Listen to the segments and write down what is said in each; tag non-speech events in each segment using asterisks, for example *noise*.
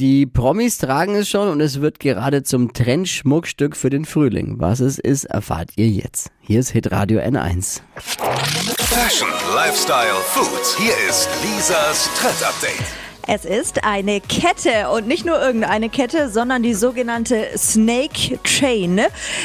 Die Promis tragen es schon und es wird gerade zum Trendschmuckstück für den Frühling. Was es ist, erfahrt ihr jetzt. Hier ist Hitradio N1. Fashion, Lifestyle, Food. Hier ist Lisas Trend Update. Es ist eine Kette und nicht nur irgendeine Kette, sondern die sogenannte Snake Chain.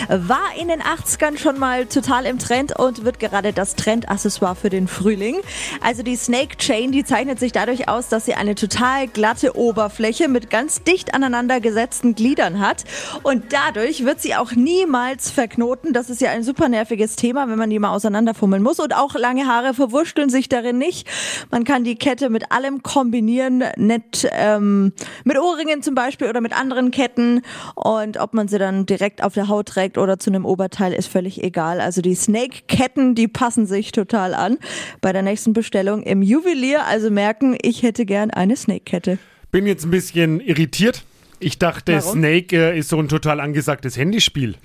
War in den 80ern schon mal total im Trend und wird gerade das Trendaccessoire für den Frühling. Also die Snake Chain, die zeichnet sich dadurch aus, dass sie eine total glatte Oberfläche mit ganz dicht aneinander gesetzten Gliedern hat und dadurch wird sie auch niemals verknoten. Das ist ja ein super nerviges Thema, wenn man die mal auseinanderfummeln muss und auch lange Haare verwurschteln sich darin nicht. Man kann die Kette mit allem kombinieren nett ähm, mit Ohrringen zum Beispiel oder mit anderen Ketten. Und ob man sie dann direkt auf der Haut trägt oder zu einem Oberteil, ist völlig egal. Also die Snake-Ketten, die passen sich total an. Bei der nächsten Bestellung im Juwelier also merken, ich hätte gern eine Snake-Kette. Bin jetzt ein bisschen irritiert. Ich dachte, Warum? Snake äh, ist so ein total angesagtes Handyspiel.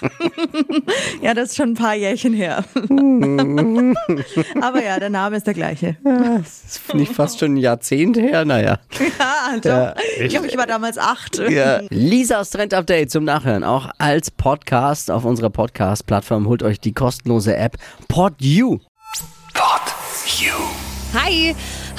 *laughs* Ja, das ist schon ein paar Jährchen her. *laughs* Aber ja, der Name ist der gleiche. Das ist nicht fast schon ein Jahrzehnt her, naja. Ja, also, Ja, ich glaube, ich war damals acht. Ja. Lisas Trend Update zum Nachhören, auch als Podcast auf unserer Podcast-Plattform. Holt euch die kostenlose App PodU. Pod You. Hi!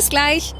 Bis gleich.